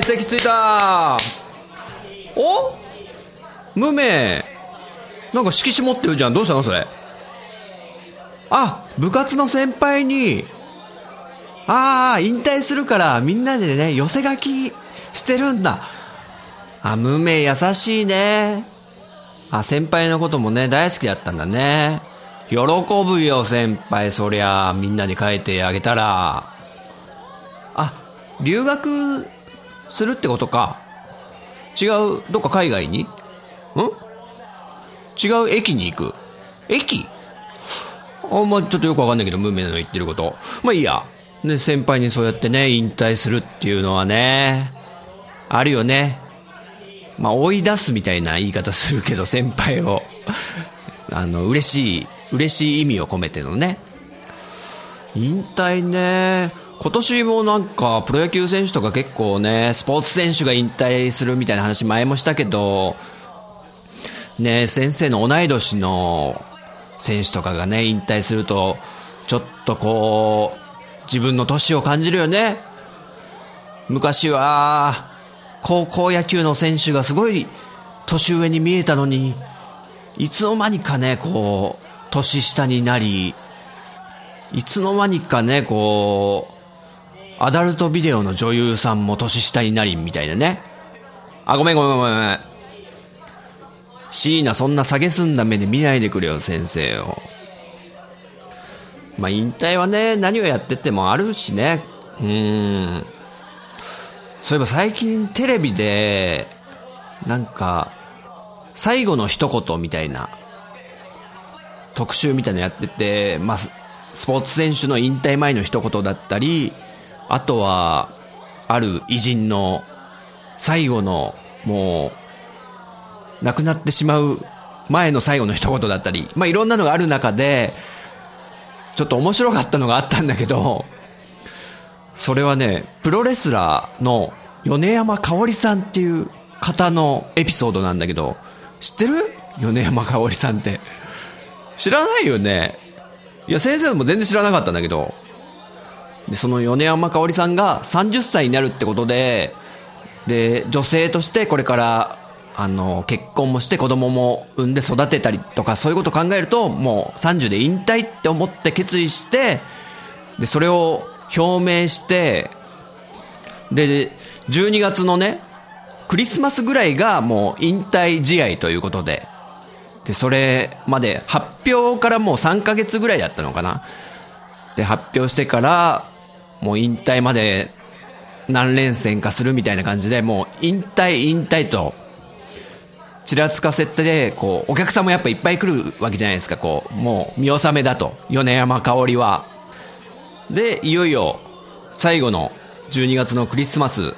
い席ついた。お？無名。なんか色紙持ってるじゃん。どうしたのそれ？あ部活の先輩にああ引退するからみんなでね寄せ書きしてるんだ。あ無名優しいね。あ先輩のこともね大好きだったんだね。喜ぶよ先輩。そりゃみんなに書いてあげたら。あ、留学するってことか。違う、どっか海外に？ん？違う駅に行く。駅？あん、まあちょっとよくわかんないけど、無名の言ってること。まあいいや。ね、先輩にそうやってね、引退するっていうのはね、あるよね。まあ追い出すみたいな言い方するけど、先輩を。あの、嬉しい、嬉しい意味を込めてのね。引退ね。今年もなんかプロ野球選手とか結構ね、スポーツ選手が引退するみたいな話前もしたけど、ね、先生の同い年の選手とかがね、引退すると、ちょっとこう、自分の年を感じるよね。昔は、高校野球の選手がすごい年上に見えたのに、いつの間にかね、こう、年下になり、いつの間にかね、こう、アダルトビデオの女優さんも年下になり、みたいなね。あ、ごめんごめんごめんごめん。椎名そんな下げすんだ目で見ないでくれよ、先生よ。まあ、引退はね、何をやっててもあるしね。うん。そういえば最近テレビで、なんか、最後の一言みたいな、特集みたいなのやってて、まあ、スポーツ選手の引退前の一言だったり、あとは、ある偉人の最後の、もう、亡くなってしまう前の最後の一言だったり、まあいろんなのがある中で、ちょっと面白かったのがあったんだけど、それはね、プロレスラーの米山香織さんっていう方のエピソードなんだけど、知ってる？米山香織さんって。知らないよね。いや、先生も全然知らなかったんだけど、で、その米山香織さんが30歳になるってことで、で、女性としてこれから、あの、結婚もして子供も産んで育てたりとか、そういうことを考えると、もう30で引退って思って決意して、で、それを表明して、で、12月のね、クリスマスぐらいがもう引退試合ということで、で、それまで発表からもう3ヶ月ぐらいだったのかな。で、発表してから、もう引退まで何連戦かするみたいな感じで、もう引退、引退と、ちらつかせて、こう、お客さんもやっぱいっぱい来るわけじゃないですか、こう、もう見納めだと、米山香織は。で、いよいよ、最後の12月のクリスマス、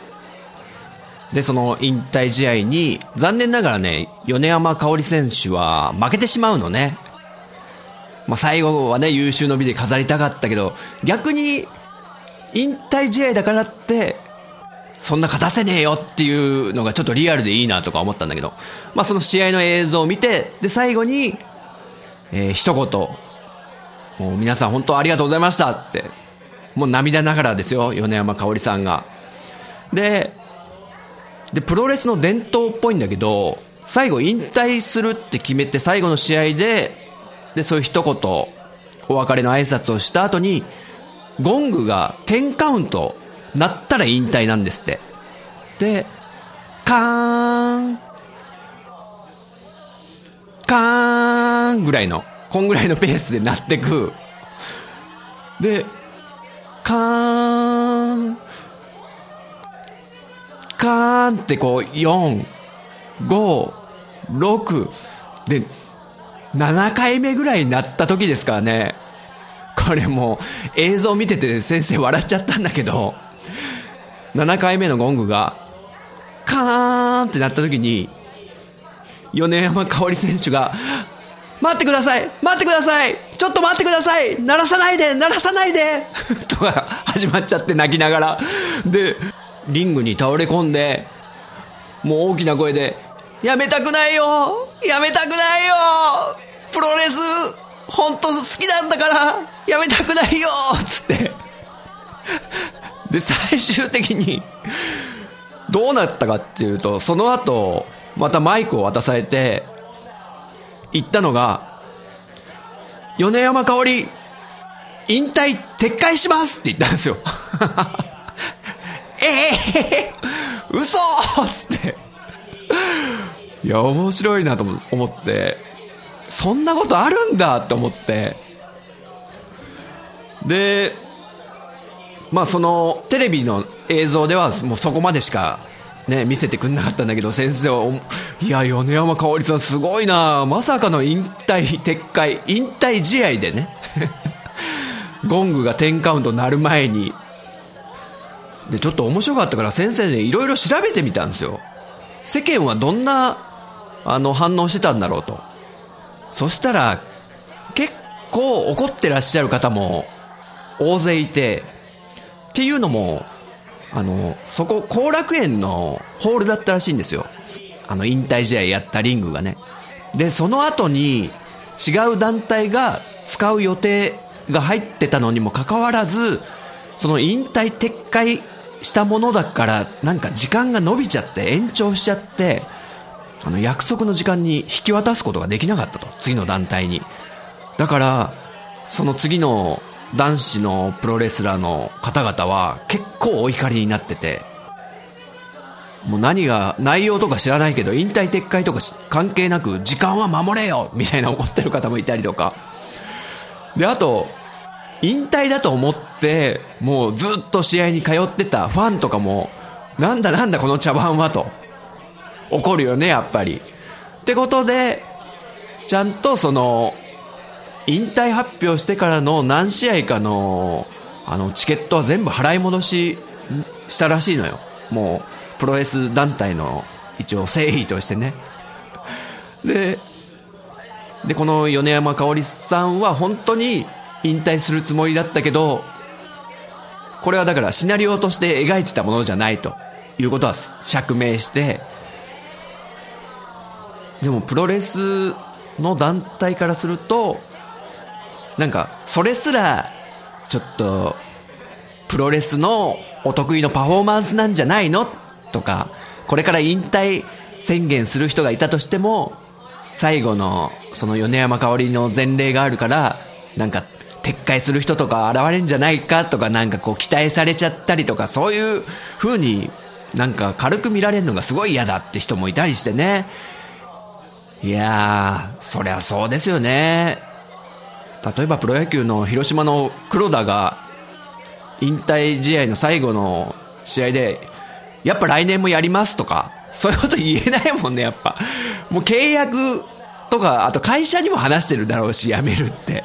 で、その引退試合に、残念ながらね、米山香織選手は負けてしまうのね。まあ、最後はね、優秀の美で飾りたかったけど、逆に、引退試合だからって、そんな勝たせねえよっていうのがちょっとリアルでいいなとか思ったんだけど、まあその試合の映像を見て、で最後に、えー一言、もう皆さん本当ありがとうございましたって、もう涙ながらですよ、米山香織さんが。で、で、プロレスの伝統っぽいんだけど、最後引退するって決めて最後の試合で、で、そういう一言、お別れの挨拶をした後に、ゴングが10カウント鳴ったら引退なんですって。で、カーン、カーンぐらいの、こんぐらいのペースで鳴ってく。で、カーン、カーンってこう、4、5、6、で、7回目ぐらいになった時ですからね。これもう映像見てて先生笑っちゃったんだけど、7回目のゴングが、カーンってなった時に、米山香織選手が、待ってください待ってくださいちょっと待ってください鳴らさないで鳴らさないで とか始まっちゃって泣きながら。で、リングに倒れ込んで、もう大きな声で、やめたくないよやめたくないよプロレス本当好きなんだからやめたくないよつって。で、最終的に、どうなったかっていうと、その後、またマイクを渡されて、言ったのが、米山香織、引退撤回しますって言ったんですよ。ええー、嘘つって。いや、面白いなと思って、そんなことあるんだって思って、で、まあそのテレビの映像ではもうそこまでしかね、見せてくんなかったんだけど、先生は、いや、米山香織さんすごいなまさかの引退撤回、引退試合でね、ゴングが10カウント鳴る前に、で、ちょっと面白かったから先生ね、いろいろ調べてみたんですよ。世間はどんな、あの、反応してたんだろうと。そしたら、結構怒ってらっしゃる方も大勢いて、っていうのも、あの、そこ、後楽園のホールだったらしいんですよ。あの、引退試合やったリングがね。で、その後に違う団体が使う予定が入ってたのにもかかわらず、その引退撤回したものだから、なんか時間が伸びちゃって延長しちゃって、あの、約束の時間に引き渡すことができなかったと。次の団体に。だから、その次の男子のプロレスラーの方々は結構お怒りになってて、もう何が、内容とか知らないけど、引退撤回とか関係なく、時間は守れよみたいな怒ってる方もいたりとか。で、あと、引退だと思って、もうずっと試合に通ってたファンとかも、なんだなんだこの茶番はと。怒るよね、やっぱり。ってことで、ちゃんとその、引退発表してからの何試合かの、あの、チケットは全部払い戻ししたらしいのよ。もう、プロレス団体の一応誠意としてね。で、で、この米山香織さんは本当に引退するつもりだったけど、これはだからシナリオとして描いてたものじゃないということは釈明して、でもプロレスの団体からすると、なんか、それすら、ちょっと、プロレスのお得意のパフォーマンスなんじゃないの？とか、これから引退宣言する人がいたとしても、最後の、その米山香織の前例があるから、なんか、撤回する人とか現れるんじゃないかとかなんかこう期待されちゃったりとかそういう風になんか軽く見られるのがすごい嫌だって人もいたりしてね。いやー、そりゃそうですよね。例えばプロ野球の広島の黒田が引退試合の最後の試合で、やっぱ来年もやりますとか、そういうこと言えないもんね、やっぱ。もう契約とか、あと会社にも話してるだろうし、辞めるって。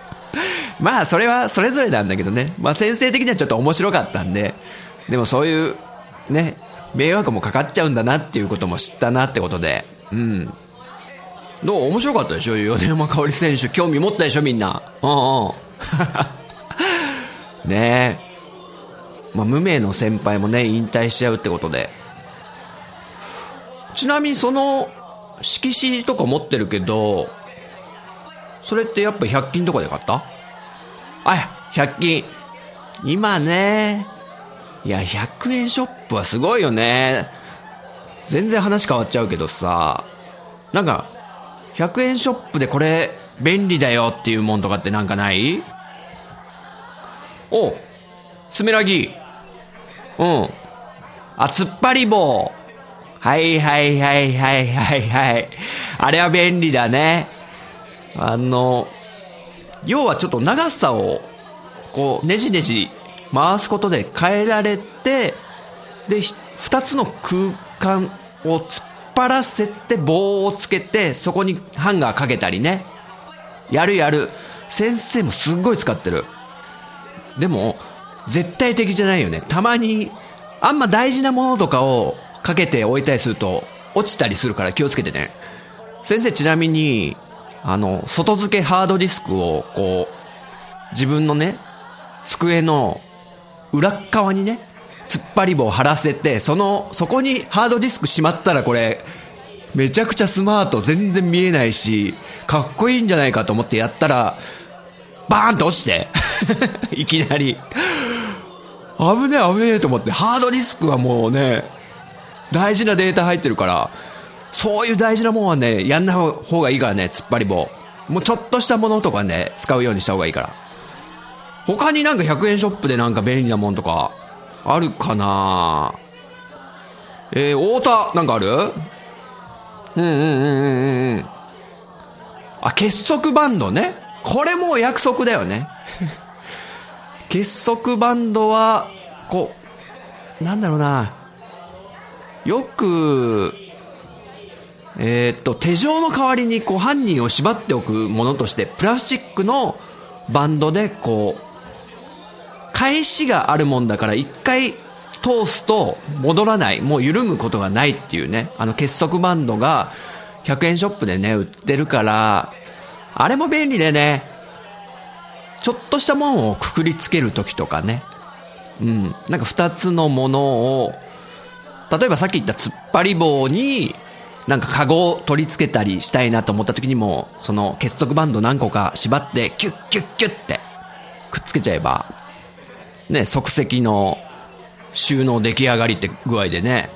まあ、それはそれぞれなんだけどね。まあ、先生的にはちょっと面白かったんで、でもそういう、ね、迷惑もかかっちゃうんだなっていうことも知ったなってことで、うん。どう？面白かったでしょ？米山香織選手。興味持ったでしょみんな。うんうん。ねえ。まあ、無名の先輩もね、引退しちゃうってことで。ちなみにその、色紙とか持ってるけど、それってやっぱ100均とかで買った？あ、100均。今ね、いや、100円ショップはすごいよね。全然話変わっちゃうけどさ、なんか、100円ショップでこれ便利だよっていうもんとかってなんかない？おスメラギ。うん。あ、突っ張り棒。はいはいはいはいはいはい。あれは便利だね。あの、要はちょっと長さを、こう、ねじねじ回すことで変えられて、で、二つの空間を突っ張らせて棒をつけて、そこにハンガーかけたりね。やるやる。先生もすっごい使ってる。でも、絶対的じゃないよね。たまに、あんま大事なものとかをかけて置いたりすると、落ちたりするから気をつけてね。先生ちなみに、あの、外付けハードディスクを、こう、自分のね、机の裏側にね、突っ張り棒を貼らせて、その、そこにハードディスクしまったらこれ、めちゃくちゃスマート、全然見えないし、かっこいいんじゃないかと思ってやったら、バーンと落ちて、いきなり。危ねえ危ねえと思って、ハードディスクはもうね、大事なデータ入ってるから、そういう大事なもんはね、やんない方がいいからね、突っ張り棒。もうちょっとしたものとかね、使うようにした方がいいから。他になんか100円ショップでなんか便利なもんとか、あるかな？えー、太田、なんかある？うんうんうんうんうん。あ、結束バンドね。これも約束だよね。結束バンドは、こう、なんだろうな。よく、えー、っと、手錠の代わりにこう犯人を縛っておくものとして、プラスチックのバンドでこう、返しがあるもんだから一回通すと戻らない、もう緩むことがないっていうね、あの結束バンドが100円ショップでね、売ってるから、あれも便利でね、ちょっとしたもんをくくりつけるときとかね、うん、なんか二つのものを、例えばさっき言った突っ張り棒に、なんかカゴを取り付けたりしたいなと思った時にも、その結束バンド何個か縛って、キュッキュッキュッってくっつけちゃえば、ね、即席の収納出来上がりって具合でね。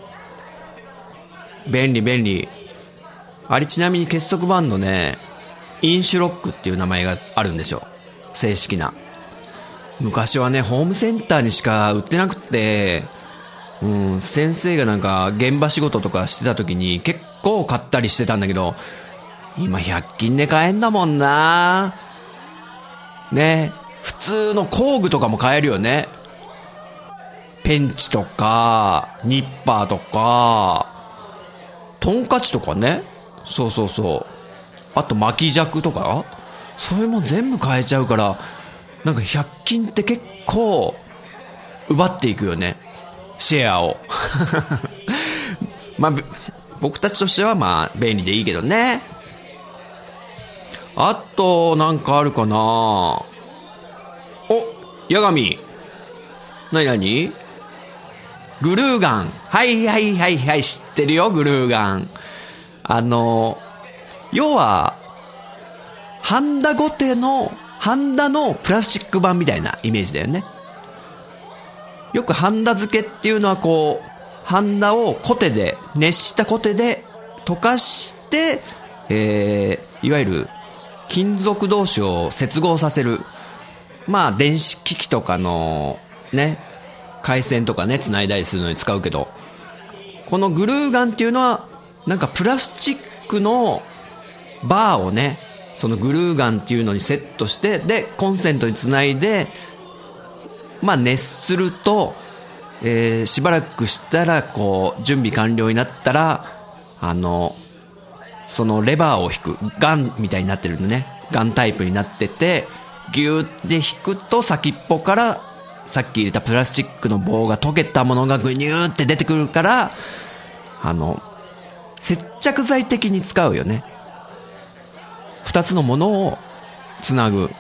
便利便利。あれちなみに結束バンドね、インシュロックっていう名前があるんですよ。正式な。昔はね、ホームセンターにしか売ってなくて、うん、先生がなんか現場仕事とかしてた時に結構買ったりしてたんだけど、今100均で買えんだもんなね。普通の工具とかも買えるよね。ペンチとか、ニッパーとか、トンカチとかね。そうそうそう。あと巻き尺とかそれも全部買えちゃうから、なんか100均って結構、奪っていくよね。シェアを。まあ、僕たちとしてはまあ、便利でいいけどね。あと、なんかあるかなお、八神。なになにグルーガン。はいはいはいはい、知ってるよ、グルーガン。あの、要は、ハンダゴテの、ハンダのプラスチック版みたいなイメージだよね。よくハンダ漬けっていうのはこう、ハンダをコテで、熱したコテで溶かして、えー、いわゆる金属同士を接合させるまあ、電子機器とかの、ね、回線とかね、繋いだりするのに使うけど、このグルーガンっていうのは、なんかプラスチックのバーをね、そのグルーガンっていうのにセットして、で、コンセントにつないで、まあ熱すると、えー、しばらくしたら、こう、準備完了になったら、あの、そのレバーを引く、ガンみたいになってるんでね、ガンタイプになってて、ギューって引くと先っぽからさっき入れたプラスチックの棒が溶けたものがグニューって出てくるから、あの、接着剤的に使うよね。二つのものをつなぐ。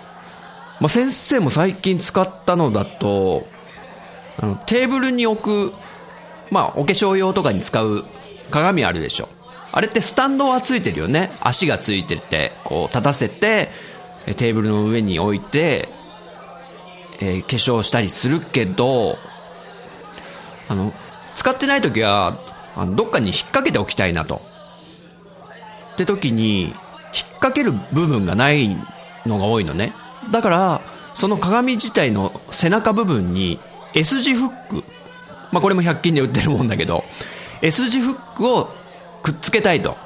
まあ、先生も最近使ったのだと、あの、テーブルに置く、まあ、お化粧用とかに使う鏡あるでしょ。あれってスタンドはついてるよね。足がついてて、こう立たせて、テーブルの上に置いて、えー、化粧したりするけど、あの、使ってない時は、あのどっかに引っ掛けておきたいなと。って時に、引っ掛ける部分がないのが多いのね。だから、その鏡自体の背中部分に S 字フック。まあこれも100均で売ってるもんだけど、S 字フックをくっつけたいと。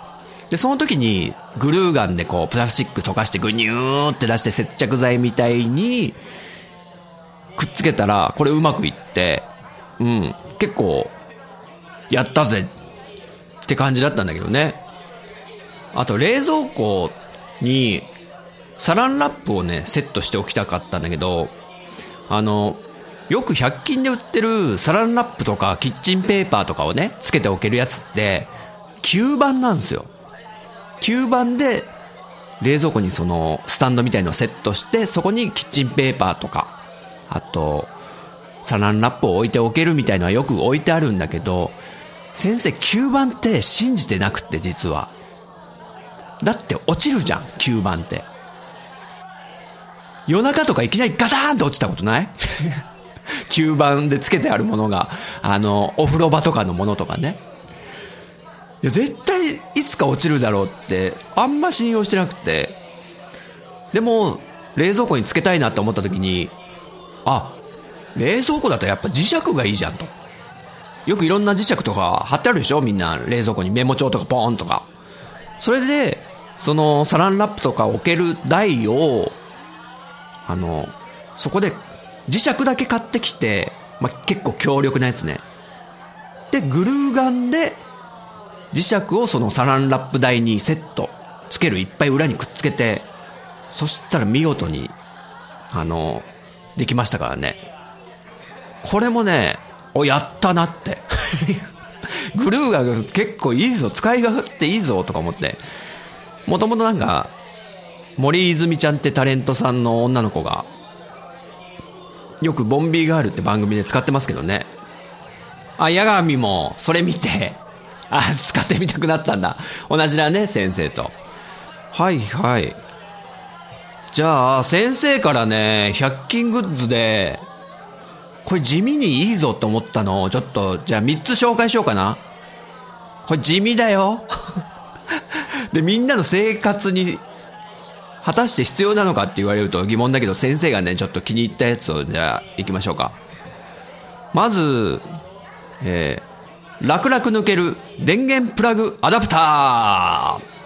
で、その時にグルーガンでこうプラスチック溶かしてグニューって出して接着剤みたいにくっつけたら、これうまくいって、うん、結構、やったぜって感じだったんだけどね。あと、冷蔵庫に、サランラップをね、セットしておきたかったんだけど、あの、よく100均で売ってるサランラップとかキッチンペーパーとかをね、つけておけるやつって、吸盤なんですよ。吸盤で冷蔵庫にそのスタンドみたいのをセットして、そこにキッチンペーパーとか、あと、サランラップを置いておけるみたいのはよく置いてあるんだけど、先生、吸盤って信じてなくって実は。だって落ちるじゃん、吸盤って。夜中とかいきなりガターンと落ちたことない？吸盤でつけてあるものが、あの、お風呂場とかのものとかね。いや、絶対いつか落ちるだろうって、あんま信用してなくて。でも、冷蔵庫につけたいなって思った時に、あ、冷蔵庫だったらやっぱ磁石がいいじゃんと。よくいろんな磁石とか貼ってあるでしょ？みんな冷蔵庫にメモ帳とかポーンとか。それで、そのサランラップとか置ける台を、あの、そこで磁石だけ買ってきて、まあ、結構強力なやつね。で、グルーガンで磁石をそのサランラップ台にセット、つけるいっぱい裏にくっつけて、そしたら見事に、あの、できましたからね。これもね、お、やったなって。グルーガン結構いいぞ、使い勝手いいぞとか思って。もともとなんか、森泉ちゃんってタレントさんの女の子が、よくボンビーガールって番組で使ってますけどね。あ、八神もそれ見て、あ、使ってみたくなったんだ。同じだね、先生と。はいはい。じゃあ、先生からね、100均グッズで、これ地味にいいぞって思ったのを、ちょっと、じゃあ3つ紹介しようかな。これ地味だよ。で、みんなの生活に果たして必要なのかって言われると疑問だけど、先生がね、ちょっと気に入ったやつを、じゃあ、行きましょうか。まず、えー、楽々抜ける電源プラグアダプター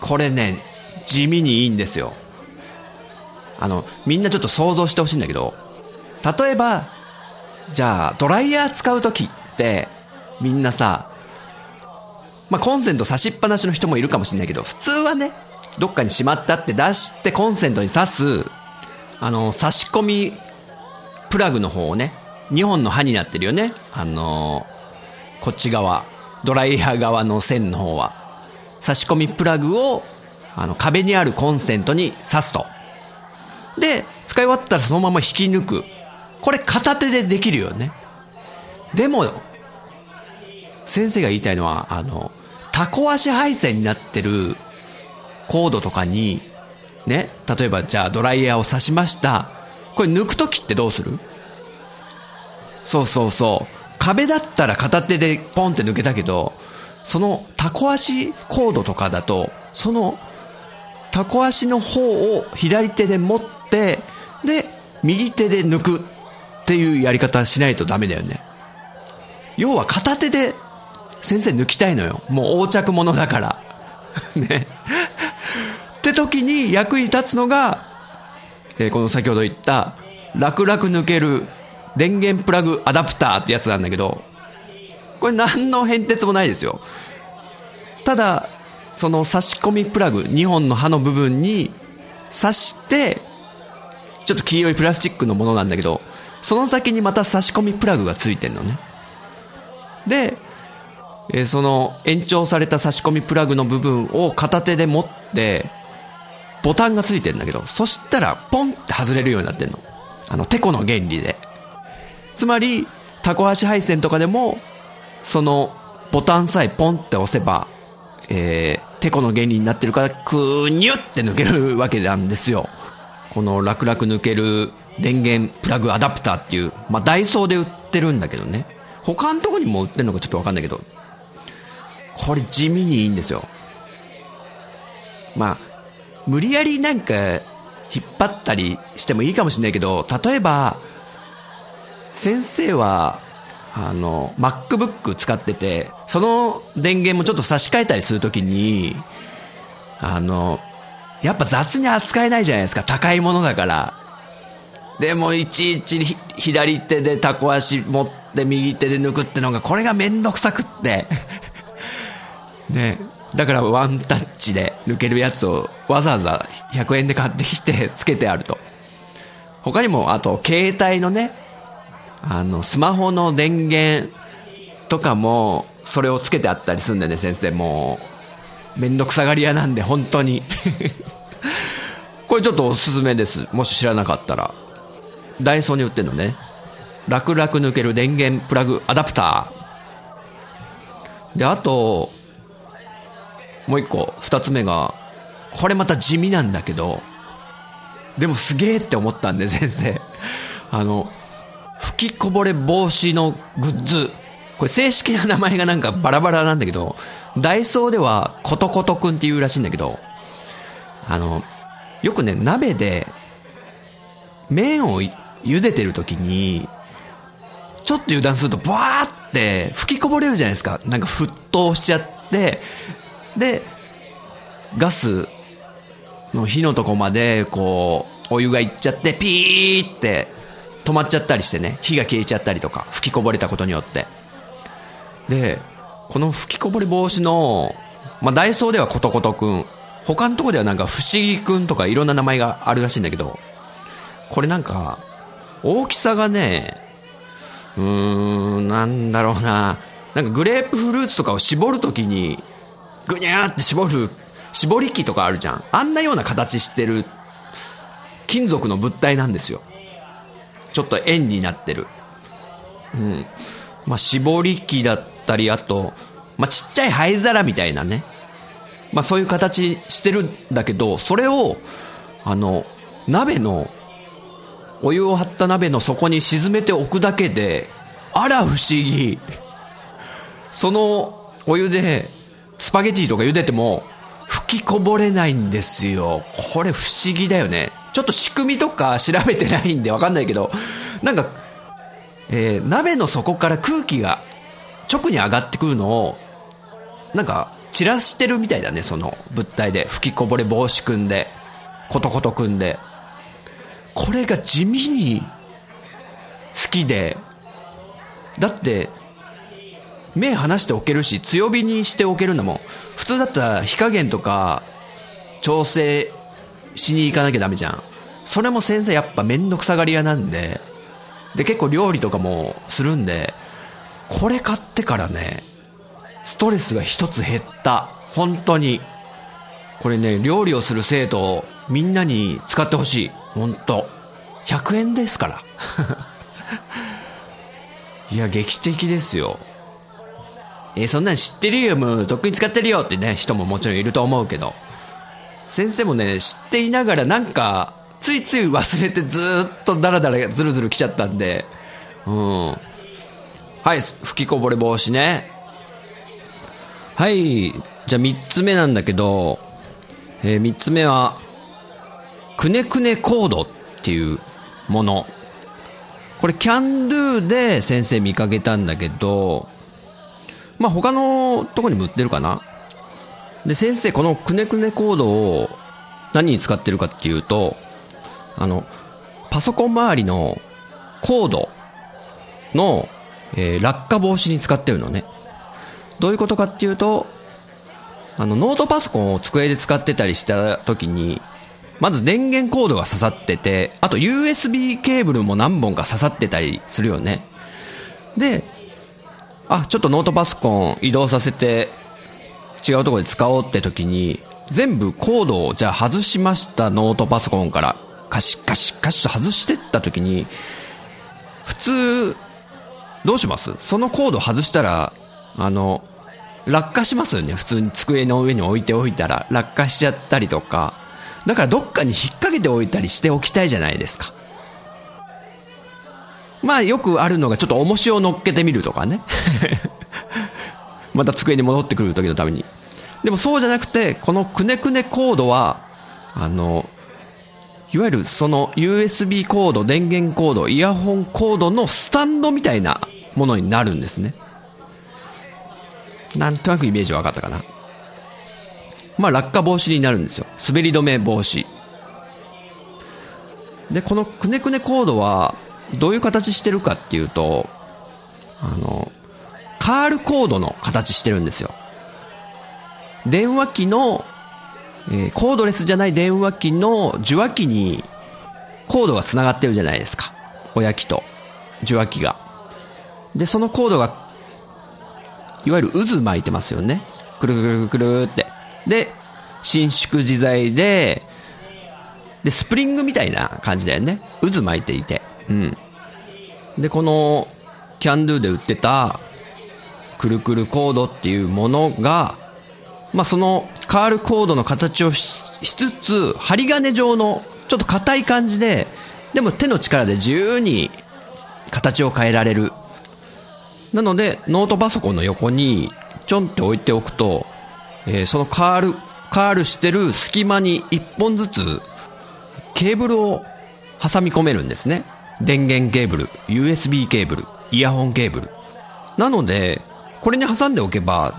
これね、地味にいいんですよ。あの、みんなちょっと想像してほしいんだけど、例えば、じゃあ、ドライヤー使うときって、みんなさ、まあ、コンセント差しっぱなしの人もいるかもしれないけど、普通はね、どっかにしまったって出してコンセントに挿す、あの、差し込みプラグの方をね、2本の刃になってるよね。あの、こっち側、ドライヤー側の線の方は。差し込みプラグを、あの、壁にあるコンセントに挿すと。で、使い終わったらそのまま引き抜く。これ片手でできるよね。でも、先生が言いたいのは、あの、タコ足配線になってるコードとかに、ね、例えばじゃあドライヤーを刺しました。これ抜くときってどうする？そうそうそう。壁だったら片手でポンって抜けたけど、そのタコ足コードとかだと、そのタコ足の方を左手で持って、で、右手で抜くっていうやり方しないとダメだよね。要は片手で先生抜きたいのよ。もう横着者だから。ね。って時に役に立つのが、えー、この先ほど言った楽々抜ける電源プラグアダプターってやつなんだけど、これ何の変哲もないですよ。ただ、その差し込みプラグ、2本の刃の部分に刺して、ちょっと黄色いプラスチックのものなんだけど、その先にまた差し込みプラグがついてんのね。で、えー、その延長された差し込みプラグの部分を片手で持って、ボタンがついてんだけど、そしたらポンって外れるようになってんの。あの、テコの原理で。つまり、タコ足配線とかでも、そのボタンさえポンって押せば、えー、テコの原理になってるから、クーニュって抜けるわけなんですよ。この楽々抜ける電源プラグアダプターっていう、まあ、ダイソーで売ってるんだけどね。他のとこにも売ってるのかちょっとわかんないけど、これ地味にいいんですよ。まあ、無理やりなんか引っ張ったりしてもいいかもしれないけど、例えば、先生は、あの、MacBook 使ってて、その電源もちょっと差し替えたりするときに、あの、やっぱ雑に扱えないじゃないですか。高いものだから。でもいちいち左手でタコ足持って右手で抜くってのが、これがめんどくさくって。ねだからワンタッチで抜けるやつをわざわざ100円で買ってきてつけてあると。他にも、あと、携帯のね、あの、スマホの電源とかも、それをつけてあったりするんでね、先生。もう、めんどくさがり屋なんで、本当に。これちょっとおすすめです。もし知らなかったら。ダイソーに売ってるのね。楽々抜ける電源プラグアダプター。で、あと、もう一個、二つ目が、これまた地味なんだけど、でもすげえって思ったんで、先生。あの、吹きこぼれ防止のグッズ。これ正式な名前がなんかバラバラなんだけど、ダイソーではコトコトくんって言うらしいんだけど、あの、よくね、鍋で、麺を茹でてる時に、ちょっと油断すると、バーって吹きこぼれるじゃないですか。なんか沸騰しちゃって、で、ガスの火のとこまで、こう、お湯がいっちゃって、ピーって止まっちゃったりしてね、火が消えちゃったりとか、吹きこぼれたことによって。で、この吹きこぼれ防止の、まあ、ダイソーではコトコトくん、他のとこではなんか不思議くんとかいろんな名前があるらしいんだけど、これなんか、大きさがね、うーん、なんだろうな、なんかグレープフルーツとかを絞るときに、ぐにゃーって絞る、絞り器とかあるじゃん。あんなような形してる金属の物体なんですよ。ちょっと円になってる。うん。まあ、絞り器だったり、あと、まあ、ちっちゃい灰皿みたいなね。まあ、そういう形してるんだけど、それを、あの、鍋の、お湯を張った鍋の底に沈めておくだけで、あら不思議。そのお湯でスパゲティとか茹でても吹きこぼれないんですよ。これ不思議だよね。ちょっと仕組みとか調べてないんでわかんないけど、なんか、えー、鍋の底から空気が直に上がってくるのを、なんか散らしてるみたいだね、その物体で。吹きこぼれ防止くんで、コトコトくんで。これが地味に好きで、だって、目離しておけるし、強火にしておけるんだもん。普通だったら火加減とか、調整しに行かなきゃダメじゃん。それも先生やっぱめんどくさがり屋なんで、で、結構料理とかもするんで、これ買ってからね、ストレスが一つ減った。本当に。これね、料理をする生徒、みんなに使ってほしい。本当100円ですから。いや、劇的ですよ。えー、そんなん知ってるよ、もう、とっくに使ってるよってね、人ももちろんいると思うけど。先生もね、知っていながらなんか、ついつい忘れてずっとダラダラずるずる来ちゃったんで、うん。はい、吹きこぼれ防止ね。はい、じゃあ3つ目なんだけど、えー、3つ目は、くねくねコードっていうもの。これ、キャンドゥで先生見かけたんだけど、まあ他のとこにも売ってるかな。で、先生、このくねくねコードを何に使ってるかっていうと、あの、パソコン周りのコードの、えー、落下防止に使ってるのね。どういうことかっていうと、あの、ノートパソコンを机で使ってたりした時に、まず電源コードが刺さってて、あと USB ケーブルも何本か刺さってたりするよね。で、あ、ちょっとノートパソコン移動させて違うところで使おうって時に、全部コードをじゃあ外しましたノートパソコンからカシカシカシと外してった時に、普通、どうします？そのコード外したら、あの、落下しますよね。普通に机の上に置いておいたら落下しちゃったりとか。だからどっかに引っ掛けておいたりしておきたいじゃないですか。まあよくあるのがちょっと重しを乗っけてみるとかね。また机に戻ってくる時のために。でもそうじゃなくて、このくねくねコードは、あの、いわゆるその USB コード、電源コード、イヤホンコードのスタンドみたいなものになるんですね。なんとなくイメージ分かったかな。まあ落下防止になるんですよ。滑り止め防止。で、このくねくねコードは、どういう形してるかっていうと、あの、カールコードの形してるんですよ。電話機の、えー、コードレスじゃない電話機の受話器にコードが繋がってるじゃないですか。親機と受話器が。で、そのコードが、いわゆる渦巻いてますよね。くるくるくるって。で、伸縮自在で、で、スプリングみたいな感じだよね。渦巻いていて。うん。で、この、キャンドゥで売ってた、くるくるコードっていうものが、まあ、そのカールコードの形をしつつ、針金状のちょっと硬い感じで、でも手の力で自由に形を変えられる。なので、ノートパソコンの横にちょんって置いておくと、えー、そのカール、カールしてる隙間に一本ずつケーブルを挟み込めるんですね。電源ケーブル、USB ケーブル、イヤホンケーブル。なので、これに挟んでおけば、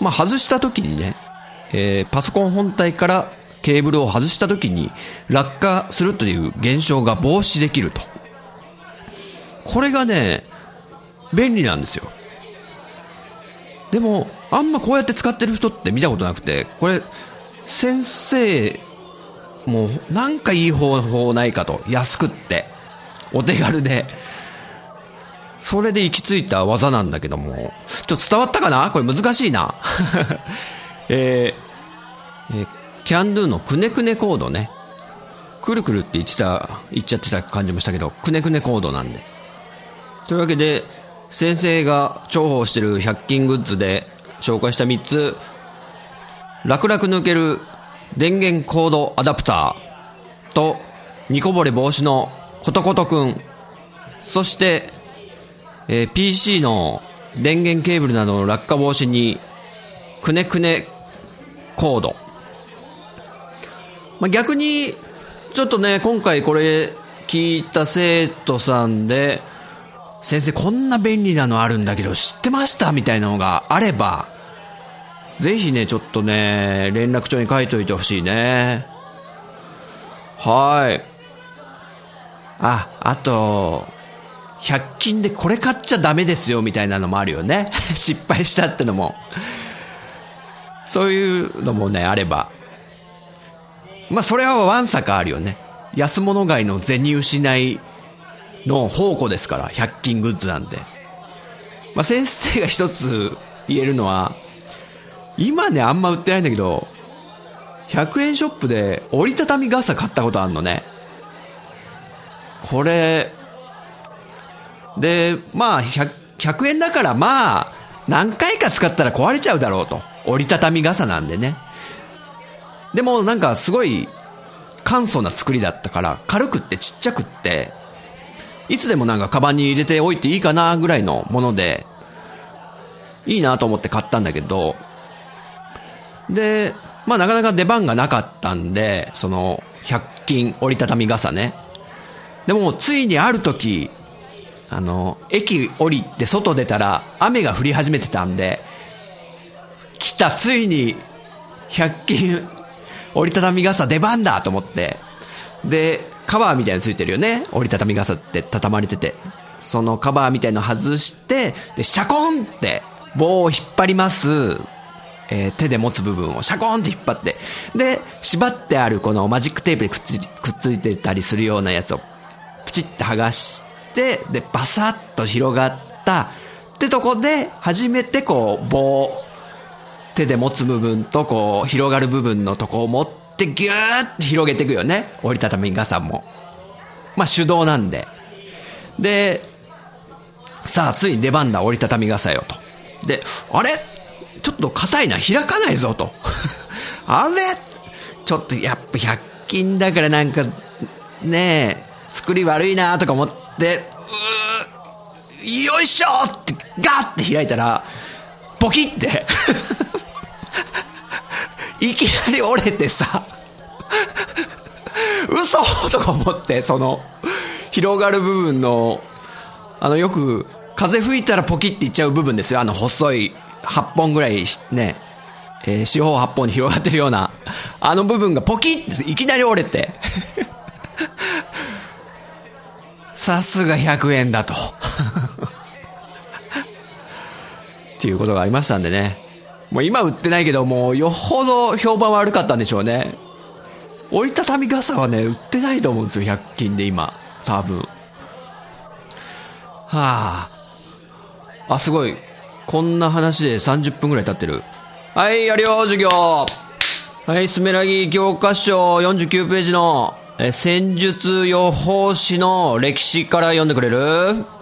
まあ、外した時にね、えー、パソコン本体からケーブルを外した時に落下するという現象が防止できると。これがね、便利なんですよ。でも、あんまこうやって使ってる人って見たことなくて、これ、先生、もうなんかいい方法ないかと。安くって。お手軽で。それで行き着いた技なんだけども、ちょっと伝わったかな？これ難しいな。えー、えー、キャンドゥのくねくねコードね。くるくるって言ってた、言っちゃってた感じもしたけど、くねくねコードなんで。というわけで、先生が重宝してる100均グッズで紹介した3つ、楽々抜ける電源コードアダプターと、煮こぼれ防止のことことくん、そして、えー、PC の電源ケーブルなどの落下防止に、くねくねコード。まあ、逆に、ちょっとね、今回これ聞いた生徒さんで、先生こんな便利なのあるんだけど知ってましたみたいなのがあれば、ぜひね、ちょっとね、連絡帳に書いといてほしいね。はい。あ、あと、100均でこれ買っちゃダメですよみたいなのもあるよね。失敗したってのも。そういうのもね、あれば。まあ、それはわんさかあるよね。安物買いの銭失いの宝庫ですから、100均グッズなんで。まあ、先生が一つ言えるのは、今ね、あんま売ってないんだけど、100円ショップで折りたたみ傘買ったことあるのね。これ、で、まあ100、100円だからまあ、何回か使ったら壊れちゃうだろうと。折りたたみ傘なんでね。でもなんかすごい簡素な作りだったから、軽くってちっちゃくって、いつでもなんかカバンに入れておいていいかなぐらいのもので、いいなと思って買ったんだけど、で、まあなかなか出番がなかったんで、その、100均折りたたみ傘ね。でも、ついにある時、あの、駅降りて外出たら雨が降り始めてたんで、来た、ついに、100均折りたたみ傘出番だと思って、で、カバーみたいについてるよね。折りたたみ傘って畳まれてて。そのカバーみたいの外して、で、シャコンって棒を引っ張ります。えー、手で持つ部分をシャコンって引っ張って、で、縛ってあるこのマジックテープでくっつくっついてたりするようなやつをプチって剥がして、で、バサッと広がったってとこで、初めてこう、棒、手で持つ部分とこう、広がる部分のとこを持ってギューって広げていくよね。折りたたみ傘も。まあ手動なんで。で、さあ、つい出番だ、折りたたみ傘よと。で、あれ？ちょっと硬いな、開かないぞと。あれ？ちょっとやっぱ100均だからなんか、ねえ、作り悪いなとか思って、うー、よいしょ！ってガッて開いたら、ポキって。いきなり折れてさ、嘘！とか思って、その、広がる部分の、あの、よく、風吹いたらポキっていっちゃう部分ですよ。あの、細い8本ぐらいね、えー、四方八方に広がってるような、あの部分がポキっていきなり折れて。さすが100円だと。っていうことがありましたんでね。もう今売ってないけど、もうよほど評判悪かったんでしょうね。折りたたみ傘はね、売ってないと思うんですよ、100均で今。多分。はあ。あ、すごい。こんな話で30分くらい経ってる。はい、やるよ、授業。はい、スメラギ教科書49ページの、戦術予報士の歴史から読んでくれる？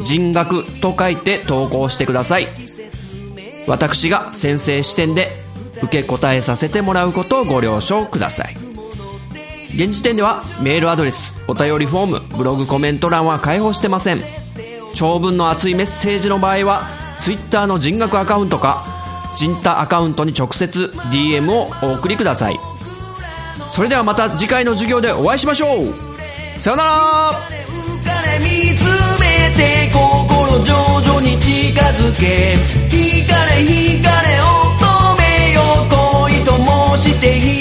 人学と書いて投稿してください。私が先生視点で受け答えさせてもらうことをご了承ください。現時点ではメールアドレスお便りフォームブログコメント欄は開放してません。長文の熱いメッセージの場合は Twitter の人学アカウントか人太アカウントに直接 DM をお送りください。それではまた次回の授業でお会いしましょう。さよなら。て心徐々に近づけ。惹かれ惹かれ乙女よ恋と申して